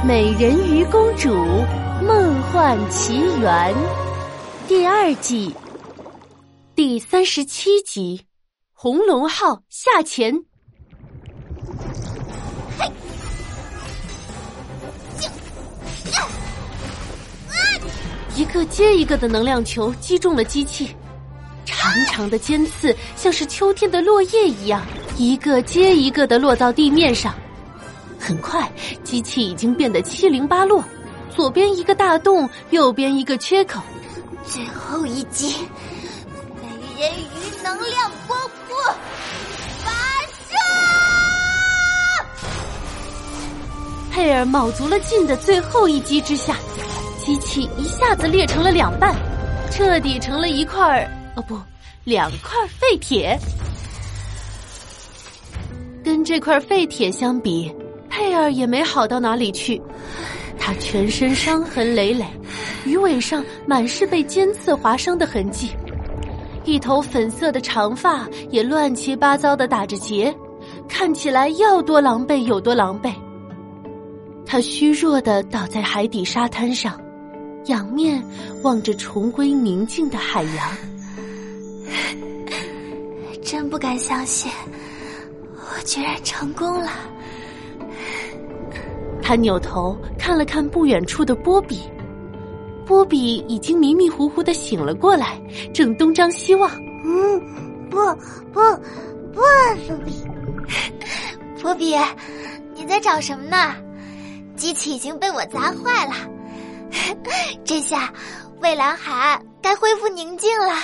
《美人鱼公主梦幻奇缘》第二季第三十七集《红龙号下潜》。一个接一个的能量球击中了机器，长长的尖刺像是秋天的落叶一样，一个接一个的落到地面上。很快，机器已经变得七零八落，左边一个大洞，右边一个缺口。最后一击，美人鱼能量波波发射！佩尔卯足了劲的最后一击之下。机器一下子裂成了两半，彻底成了一块儿哦不，两块废铁。跟这块废铁相比，佩尔也没好到哪里去。他全身伤痕累累，鱼尾上满是被尖刺划伤的痕迹，一头粉色的长发也乱七八糟的打着结，看起来要多狼狈有多狼狈。他虚弱的倒在海底沙滩上。仰面望着重归宁静的海洋，真不敢相信，我居然成功了。他扭头看了看不远处的波比，波比已经迷迷糊糊的醒了过来，正东张西望。嗯，不不不，波比，波比，你在找什么呢？机器已经被我砸坏了。这下，蔚蓝海岸该恢复宁静了。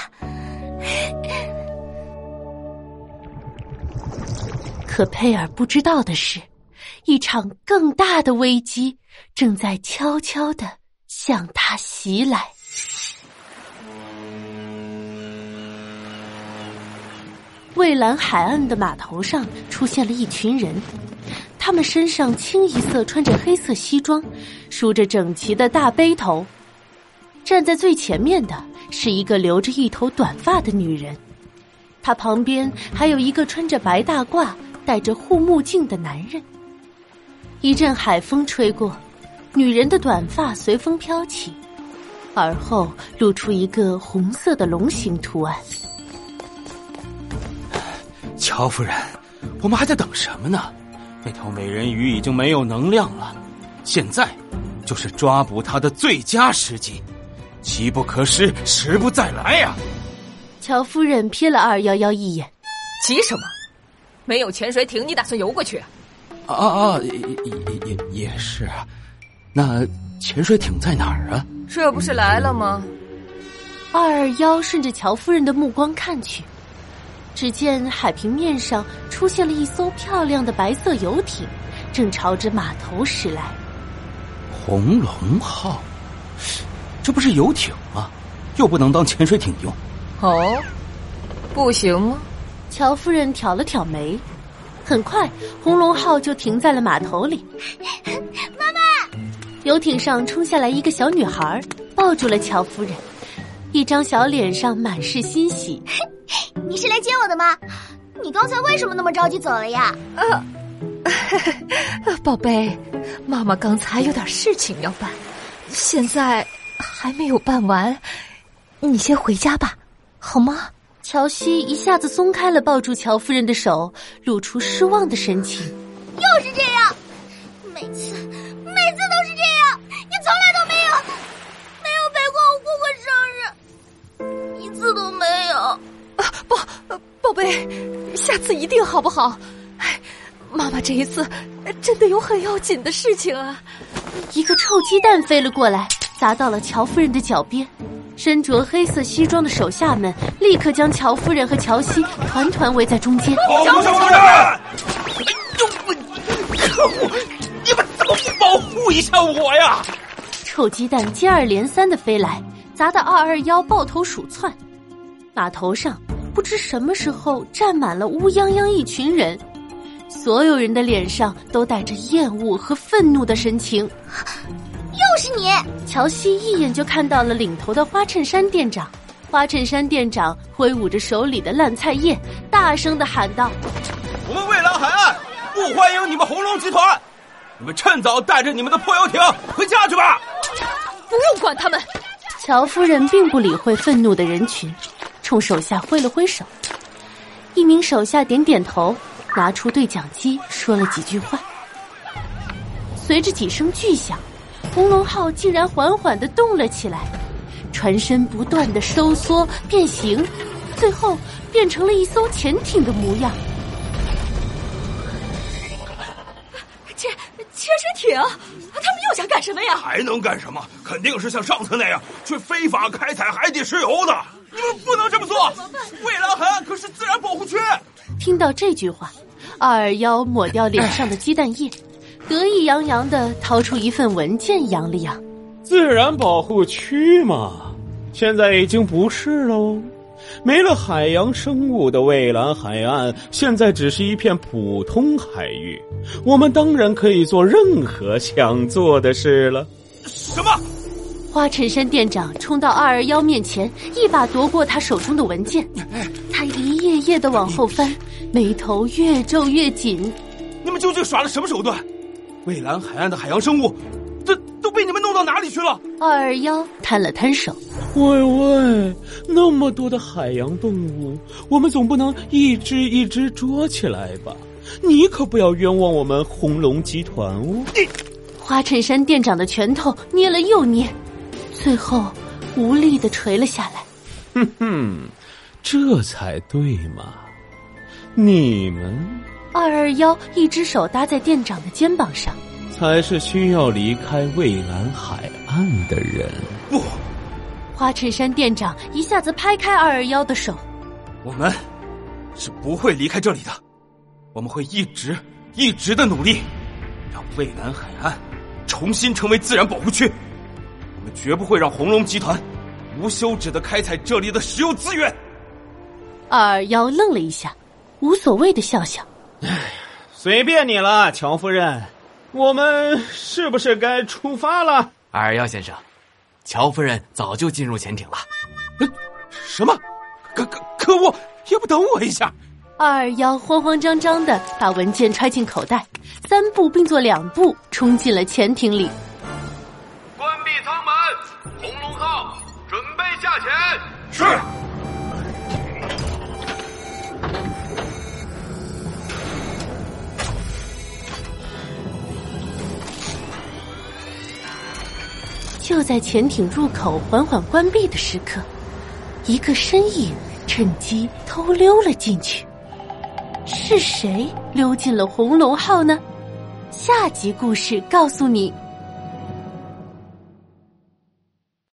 可佩尔不知道的是，一场更大的危机正在悄悄的向他袭来。蔚蓝海岸的码头上出现了一群人。他们身上清一色穿着黑色西装，梳着整齐的大背头。站在最前面的是一个留着一头短发的女人，她旁边还有一个穿着白大褂、戴着护目镜的男人。一阵海风吹过，女人的短发随风飘起，而后露出一个红色的龙形图案。乔夫人，我们还在等什么呢？那条美人鱼已经没有能量了，现在就是抓捕它的最佳时机，机不可失，时不再来呀！乔夫人瞥了二幺幺一眼，急什么？没有潜水艇，你打算游过去？啊啊啊，也也也是啊。那潜水艇在哪儿啊？这不是来了吗？二二幺顺着乔夫人的目光看去。只见海平面上出现了一艘漂亮的白色游艇，正朝着码头驶来。红龙号，这不是游艇吗？又不能当潜水艇用。哦，不行吗？乔夫人挑了挑眉。很快，红龙号就停在了码头里。妈妈，游艇上冲下来一个小女孩，抱住了乔夫人，一张小脸上满是欣喜。你是来接我的吗？你刚才为什么那么着急走了呀？呃，宝贝，妈妈刚才有点事情要办，现在还没有办完，你先回家吧，好吗？乔西一下子松开了抱住乔夫人的手，露出失望的神情。又是这样，每次每次都是这样，你从来都没有没有陪过我过过生日，一次都没有。啊不，宝贝，下次一定好不好？哎，妈妈这一次真的有很要紧的事情啊！一个臭鸡蛋飞了过来，砸到了乔夫人的脚边。身着黑色西装的手下们立刻将乔夫人和乔西团团围在中间。乔夫人！哎呦，可恶！你们怎么不保护一下我呀？臭鸡蛋接二连三的飞来，砸得二二幺抱头鼠窜。码头上。不知什么时候站满了乌泱泱一群人，所有人的脸上都带着厌恶和愤怒的神情。又是你！乔西一眼就看到了领头的花衬衫店长。花衬衫店长挥舞着手里的烂菜叶，大声的喊道：“我们蔚蓝海岸不欢迎你们红龙集团！你们趁早带着你们的破游艇回家去吧。不用管他们。乔夫人并不理会愤怒的人群，冲手下挥了挥手。一名手下点点头，拿出对讲机说了几句话。随着几声巨响，红龙号竟然缓缓的动了起来，船身不断的收缩变形，最后变成了一艘潜艇的模样。潜潜水艇，他们又想干什么呀？还能干什么？肯定是像上次那样去非法开采海底石油的。你们不能这么做！蔚蓝海岸可是自然保护区。听到这句话，二二幺抹掉脸上的鸡蛋液，得意洋洋的掏出一份文件，扬了扬。自然保护区嘛，现在已经不是喽。没了海洋生物的蔚蓝海岸，现在只是一片普通海域。我们当然可以做任何想做的事了。什么？花衬衫店长冲到二二幺面前，一把夺过他手中的文件。他一页页的往后翻，眉头越皱越紧。你们究竟耍了什么手段？蔚蓝海岸的海洋生物，这都被你们弄到哪里去了？二二幺摊了摊手。喂喂，那么多的海洋动物，我们总不能一只一只捉起来吧？你可不要冤枉我们红龙集团哦！花衬衫店长的拳头捏了又捏，最后无力的垂了下来。哼哼，这才对嘛！你们二二幺一只手搭在店长的肩膀上，才是需要离开蔚蓝海岸的人。不，花衬衫店长一下子拍开二二幺的手。我们是不会离开这里的，我们会一直一直的努力，让蔚蓝海岸重新成为自然保护区。我们绝不会让红龙集团无休止的开采这里的石油资源。二二幺愣了一下，无所谓的笑笑。随便你了，乔夫人。我们是不是该出发了？二二幺先生，乔夫人早就进入潜艇了。什么？可可可恶！也不等我一下！二二幺慌慌张张的把文件揣进口袋，三步并作两步冲进了潜艇里。关闭舱门，在潜艇入口缓缓关闭的时刻，一个身影趁机偷溜了进去。是谁溜进了红龙号呢？下集故事告诉你。